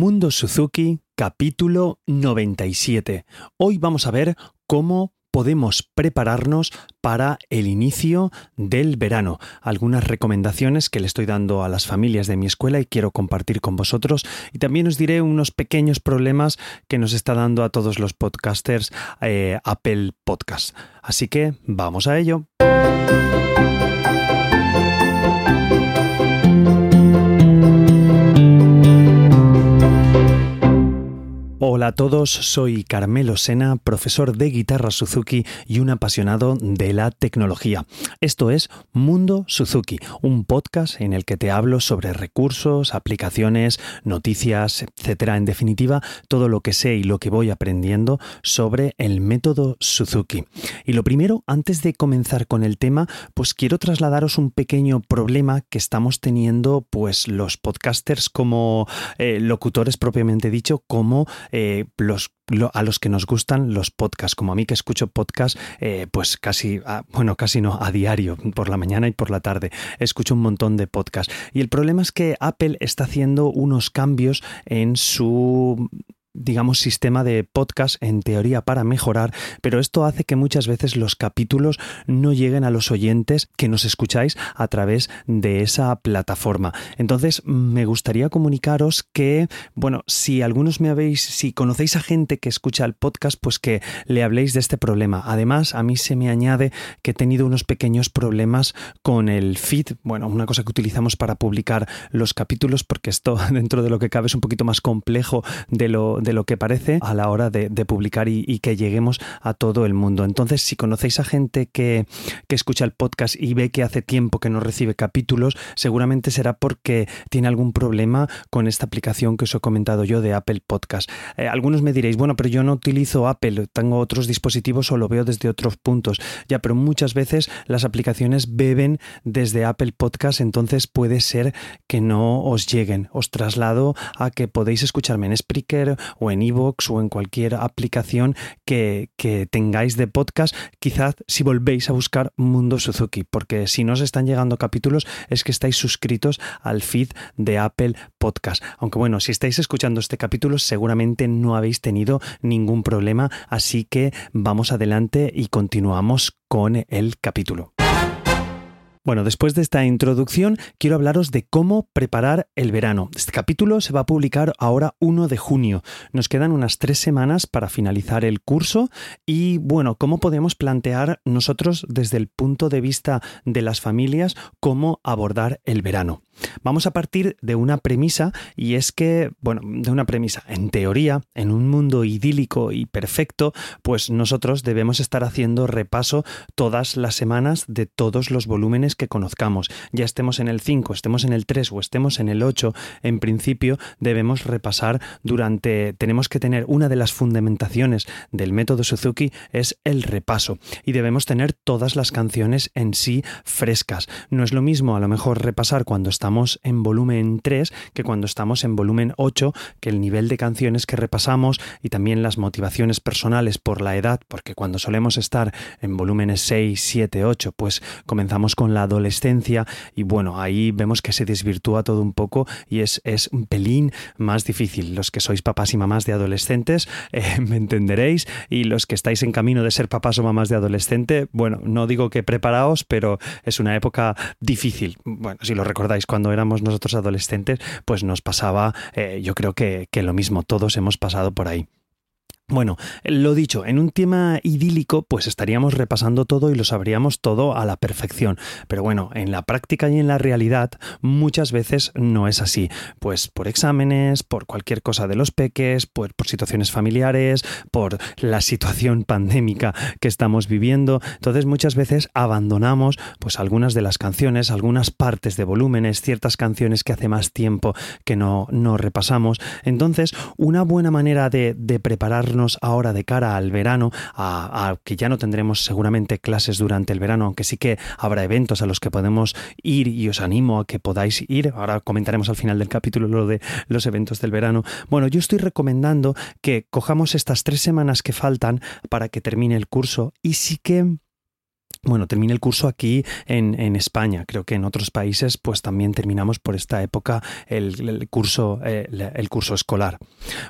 Mundo Suzuki, capítulo 97. Hoy vamos a ver cómo podemos prepararnos para el inicio del verano. Algunas recomendaciones que le estoy dando a las familias de mi escuela y quiero compartir con vosotros. Y también os diré unos pequeños problemas que nos está dando a todos los podcasters eh, Apple Podcast. Así que vamos a ello. Hola a todos, soy Carmelo Sena, profesor de guitarra Suzuki y un apasionado de la tecnología. Esto es Mundo Suzuki, un podcast en el que te hablo sobre recursos, aplicaciones, noticias, etcétera. En definitiva, todo lo que sé y lo que voy aprendiendo sobre el método Suzuki. Y lo primero, antes de comenzar con el tema, pues quiero trasladaros un pequeño problema que estamos teniendo, pues los podcasters como eh, locutores propiamente dicho, como eh, los, a los que nos gustan los podcasts, como a mí que escucho podcasts, eh, pues casi, bueno, casi no, a diario, por la mañana y por la tarde. Escucho un montón de podcasts. Y el problema es que Apple está haciendo unos cambios en su digamos, sistema de podcast en teoría para mejorar, pero esto hace que muchas veces los capítulos no lleguen a los oyentes que nos escucháis a través de esa plataforma. Entonces, me gustaría comunicaros que, bueno, si algunos me habéis, si conocéis a gente que escucha el podcast, pues que le habléis de este problema. Además, a mí se me añade que he tenido unos pequeños problemas con el feed, bueno, una cosa que utilizamos para publicar los capítulos, porque esto dentro de lo que cabe es un poquito más complejo de lo de lo que parece a la hora de, publicar y, que lleguemos a todo el mundo. Entonces, si conocéis a gente que, escucha el podcast y ve que hace tiempo que no recibe capítulos, seguramente será porque tiene algún problema con esta aplicación que os he comentado yo de Apple Podcast. Eh, algunos me diréis, bueno, pero yo no utilizo Apple, tengo otros dispositivos o lo veo desde otros puntos. Ya, pero muchas veces las aplicaciones beben desde Apple Podcast, entonces puede ser que no os lleguen. Os traslado a que podéis escucharme en Spreaker o en iVoox o en cualquier aplicación que, tengáis de podcast, quizás si volvéis a buscar Mundo Suzuki, porque si no os están llegando capítulos es que estáis suscritos al feed de Apple Podcast. Aunque bueno, si estáis escuchando este capítulo seguramente no habéis tenido ningún problema, así que vamos adelante y continuamos con el capítulo. Bueno, después de esta introducción, quiero hablaros de cómo preparar el verano. Este capítulo se va a publicar ahora 1 de junio. Nos quedan unas tres semanas para finalizar el curso y, bueno, cómo podemos plantear nosotros desde el punto de vista de las familias cómo abordar el verano. Vamos a partir de una premisa y es que, bueno, de una premisa, en teoría, en un mundo idílico y perfecto, pues nosotros debemos estar haciendo repaso todas las semanas de todos los volúmenes que conozcamos. Ya estemos en el 5, estemos en el 3 o estemos en el 8, en principio debemos repasar durante, tenemos que tener una de las fundamentaciones del método Suzuki es el repaso y debemos tener todas las canciones en sí frescas. No es lo mismo a lo mejor repasar cuando estamos en volumen 3 que cuando estamos en volumen 8, que el nivel de canciones que repasamos y también las motivaciones personales por la edad, porque cuando solemos estar en volúmenes 6, 7, 8, pues comenzamos con la adolescencia y bueno, ahí vemos que se desvirtúa todo un poco y es, es un pelín más difícil. Los que sois papás y mamás de adolescentes eh, me entenderéis y los que estáis en camino de ser papás o mamás de adolescente, bueno, no digo que preparaos, pero es una época difícil. Bueno, si lo recordáis, cuando cuando éramos nosotros adolescentes, pues nos pasaba, eh, yo creo que, que lo mismo, todos hemos pasado por ahí. Bueno, lo dicho, en un tema idílico pues estaríamos repasando todo y lo sabríamos todo a la perfección, pero bueno, en la práctica y en la realidad muchas veces no es así, pues por exámenes, por cualquier cosa de los peques, por, por situaciones familiares, por la situación pandémica que estamos viviendo, entonces muchas veces abandonamos pues algunas de las canciones, algunas partes de volúmenes, ciertas canciones que hace más tiempo que no, no repasamos, entonces una buena manera de, de prepararnos ahora de cara al verano, a, que ya no tendremos seguramente clases durante el verano, aunque sí que habrá eventos a los que podemos ir y os animo a que podáis ir. Ahora comentaremos al final del capítulo lo de los eventos del verano. Bueno, yo estoy recomendando que cojamos estas tres semanas que faltan para que termine el curso y sí que bueno, termine el curso aquí en, España. Creo que en otros países, pues también terminamos por esta época el, curso, eh, el curso escolar.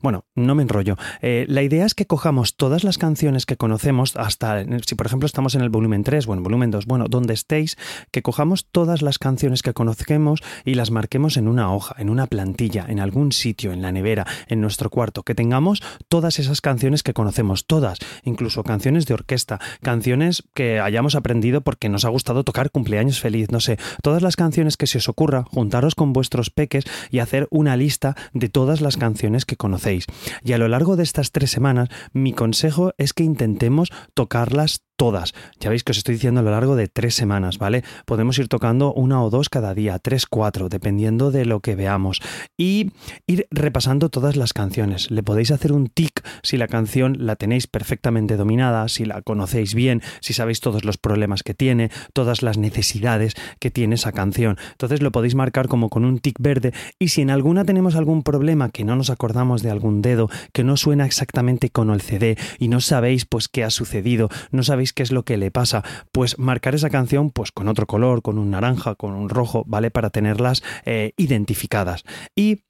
Bueno, no me enrollo. Eh, la idea es que cojamos todas las canciones que conocemos, hasta si por ejemplo estamos en el volumen 3 o en el volumen 2, bueno, donde estéis, que cojamos todas las canciones que conocemos y las marquemos en una hoja, en una plantilla, en algún sitio, en la nevera, en nuestro cuarto, que tengamos todas esas canciones que conocemos, todas, incluso canciones de orquesta, canciones que hayamos aprendido porque nos ha gustado tocar cumpleaños feliz, no sé, todas las canciones que se os ocurra, juntaros con vuestros peques y hacer una lista de todas las canciones que conocéis. Y a lo largo de estas tres semanas, mi consejo es que intentemos tocarlas todas. Ya veis que os estoy diciendo a lo largo de tres semanas, ¿vale? Podemos ir tocando una o dos cada día, tres, cuatro, dependiendo de lo que veamos. Y ir repasando todas las canciones. Le podéis hacer un tic si la canción la tenéis perfectamente dominada, si la conocéis bien, si sabéis todos los problemas que tiene, todas las necesidades que tiene esa canción. Entonces lo podéis marcar como con un tic verde y si en alguna tenemos algún problema que no nos acordamos de algún dedo, que no suena exactamente con el CD y no sabéis pues qué ha sucedido, no sabéis qué es lo que le pasa, pues marcar esa canción pues con otro color, con un naranja, con un rojo, ¿vale? Para tenerlas eh, identificadas. Y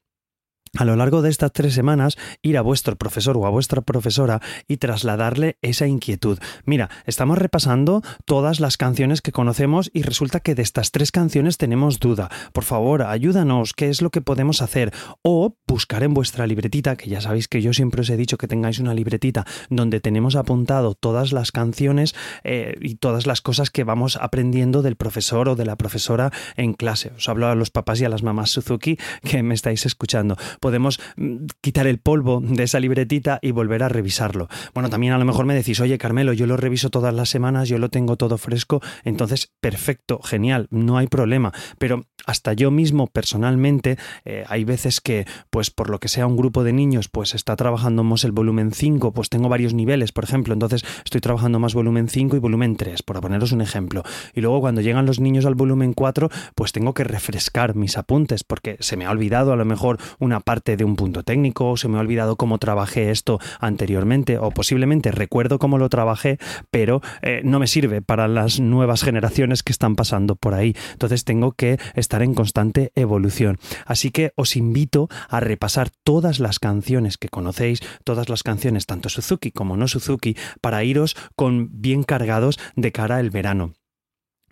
a lo largo de estas tres semanas ir a vuestro profesor o a vuestra profesora y trasladarle esa inquietud. Mira, estamos repasando todas las canciones que conocemos y resulta que de estas tres canciones tenemos duda. Por favor, ayúdanos, ¿qué es lo que podemos hacer? O buscar en vuestra libretita, que ya sabéis que yo siempre os he dicho que tengáis una libretita donde tenemos apuntado todas las canciones eh, y todas las cosas que vamos aprendiendo del profesor o de la profesora en clase. Os hablo a los papás y a las mamás Suzuki que me estáis escuchando podemos mm, quitar el polvo de esa libretita y volver a revisarlo. Bueno, también a lo mejor me decís, oye Carmelo, yo lo reviso todas las semanas, yo lo tengo todo fresco, entonces perfecto, genial, no hay problema. Pero hasta yo mismo personalmente, eh, hay veces que, pues por lo que sea un grupo de niños, pues está trabajando más el volumen 5, pues tengo varios niveles, por ejemplo, entonces estoy trabajando más volumen 5 y volumen 3, por poneros un ejemplo. Y luego cuando llegan los niños al volumen 4, pues tengo que refrescar mis apuntes, porque se me ha olvidado a lo mejor una parte de un punto técnico, o se me ha olvidado cómo trabajé esto anteriormente, o posiblemente recuerdo cómo lo trabajé, pero eh, no me sirve para las nuevas generaciones que están pasando por ahí. Entonces tengo que estar en constante evolución. Así que os invito a repasar todas las canciones que conocéis, todas las canciones, tanto Suzuki como no Suzuki, para iros con bien cargados de cara al verano.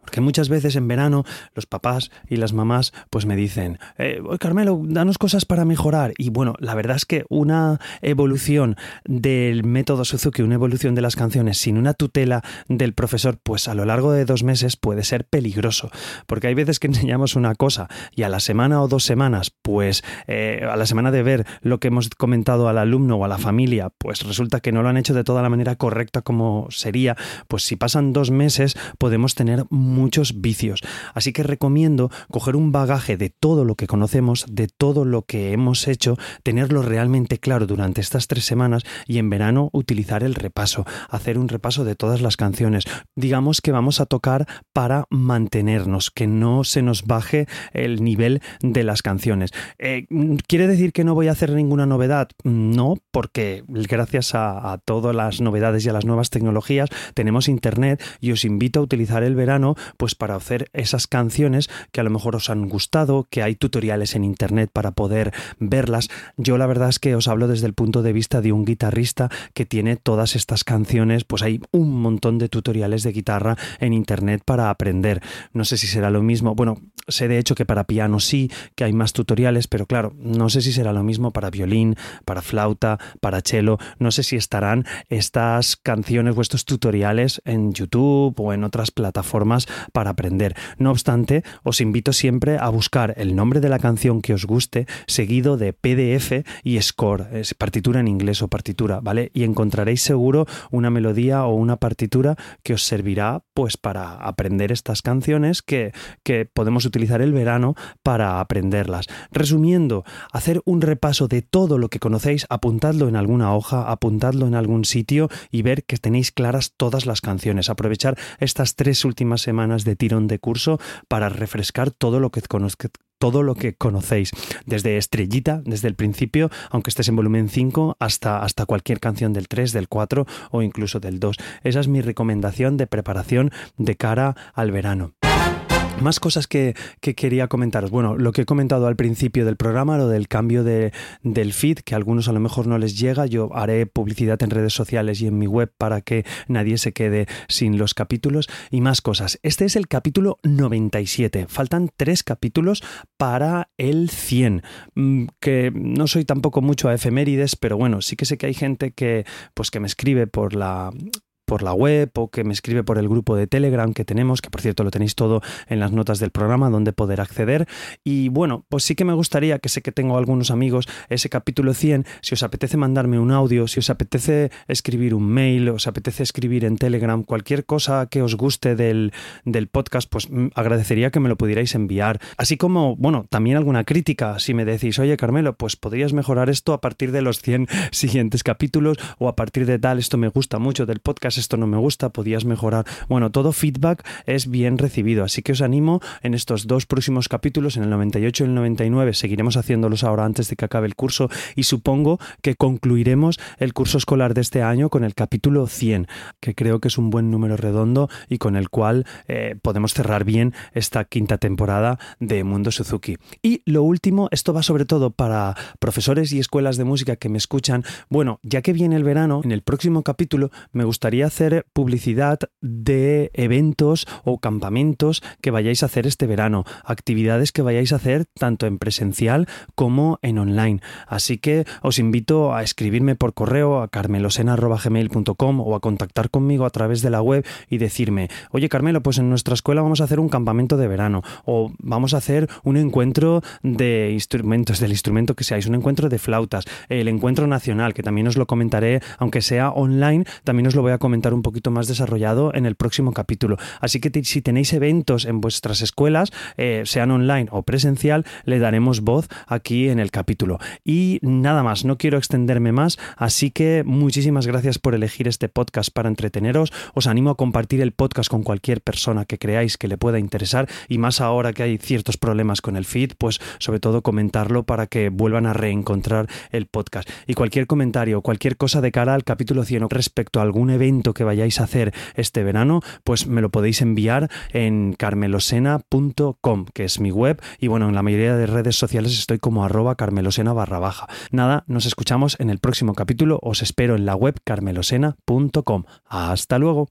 Porque muchas veces en verano los papás y las mamás pues me dicen, eh, Carmelo, danos cosas para mejorar. Y bueno, la verdad es que una evolución del método Suzuki, una evolución de las canciones sin una tutela del profesor, pues a lo largo de dos meses puede ser peligroso. Porque hay veces que enseñamos una cosa y a la semana o dos semanas, pues eh, a la semana de ver lo que hemos comentado al alumno o a la familia, pues resulta que no lo han hecho de toda la manera correcta como sería, pues si pasan dos meses podemos tener muchos vicios. Así que recomiendo coger un bagaje de todo lo que conocemos, de todo lo que hemos hecho, tenerlo realmente claro durante estas tres semanas y en verano utilizar el repaso, hacer un repaso de todas las canciones. Digamos que vamos a tocar para mantenernos, que no se nos baje el nivel de las canciones. Eh, ¿Quiere decir que no voy a hacer ninguna novedad? No, porque gracias a, a todas las novedades y a las nuevas tecnologías tenemos internet y os invito a utilizar el verano pues para hacer esas canciones que a lo mejor os han gustado, que hay tutoriales en internet para poder verlas. Yo la verdad es que os hablo desde el punto de vista de un guitarrista que tiene todas estas canciones, pues hay un montón de tutoriales de guitarra en internet para aprender. No sé si será lo mismo, bueno, sé de hecho que para piano sí, que hay más tutoriales, pero claro, no sé si será lo mismo para violín, para flauta, para cello, no sé si estarán estas canciones o estos tutoriales en YouTube o en otras plataformas para aprender. No obstante, os invito siempre a buscar el nombre de la canción que os guste, seguido de PDF y score, es partitura en inglés o partitura, ¿vale? Y encontraréis seguro una melodía o una partitura que os servirá pues para aprender estas canciones que, que podemos utilizar el verano para aprenderlas. Resumiendo, hacer un repaso de todo lo que conocéis, apuntadlo en alguna hoja, apuntadlo en algún sitio y ver que tenéis claras todas las canciones. Aprovechar estas tres últimas semanas semanas de tirón de curso para refrescar todo lo que todo lo que conocéis, desde Estrellita, desde el principio, aunque estés en volumen 5, hasta, hasta cualquier canción del 3, del 4 o incluso del 2. Esa es mi recomendación de preparación de cara al verano. Más cosas que, quería comentaros. Bueno, lo que he comentado al principio del programa, lo del cambio de, del feed, que a algunos a lo mejor no les llega. Yo haré publicidad en redes sociales y en mi web para que nadie se quede sin los capítulos y más cosas. Este es el capítulo 97. Faltan tres capítulos para el 100. Mm, que no soy tampoco mucho a efemérides, pero bueno, sí que sé que hay gente que, pues, que me escribe por la por la web o que me escribe por el grupo de Telegram que tenemos, que por cierto lo tenéis todo en las notas del programa donde poder acceder. Y bueno, pues sí que me gustaría, que sé que tengo algunos amigos, ese capítulo 100, si os apetece mandarme un audio, si os apetece escribir un mail, os apetece escribir en Telegram, cualquier cosa que os guste del, del podcast, pues agradecería que me lo pudierais enviar. Así como, bueno, también alguna crítica, si me decís, oye Carmelo, pues podrías mejorar esto a partir de los 100 siguientes capítulos o a partir de tal, esto me gusta mucho del podcast esto no me gusta, podías mejorar. Bueno, todo feedback es bien recibido, así que os animo en estos dos próximos capítulos, en el 98 y el 99, seguiremos haciéndolos ahora antes de que acabe el curso y supongo que concluiremos el curso escolar de este año con el capítulo 100, que creo que es un buen número redondo y con el cual eh, podemos cerrar bien esta quinta temporada de Mundo Suzuki. Y lo último, esto va sobre todo para profesores y escuelas de música que me escuchan. Bueno, ya que viene el verano, en el próximo capítulo me gustaría hacer publicidad de eventos o campamentos que vayáis a hacer este verano, actividades que vayáis a hacer tanto en presencial como en online. Así que os invito a escribirme por correo a carmelosena.gmail.com o a contactar conmigo a través de la web y decirme, oye Carmelo, pues en nuestra escuela vamos a hacer un campamento de verano o vamos a hacer un encuentro de instrumentos, del instrumento que seáis, un encuentro de flautas, el encuentro nacional, que también os lo comentaré, aunque sea online, también os lo voy a comentar un poquito más desarrollado en el próximo capítulo. Así que si tenéis eventos en vuestras escuelas, eh, sean online o presencial, le daremos voz aquí en el capítulo. Y nada más, no quiero extenderme más, así que muchísimas gracias por elegir este podcast para entreteneros. Os animo a compartir el podcast con cualquier persona que creáis que le pueda interesar y más ahora que hay ciertos problemas con el feed, pues sobre todo comentarlo para que vuelvan a reencontrar el podcast. Y cualquier comentario, cualquier cosa de cara al capítulo 100 respecto a algún que vayáis a hacer este verano, pues me lo podéis enviar en carmelosena.com, que es mi web, y bueno, en la mayoría de redes sociales estoy como arroba carmelosena barra baja. Nada, nos escuchamos en el próximo capítulo, os espero en la web carmelosena.com. Hasta luego.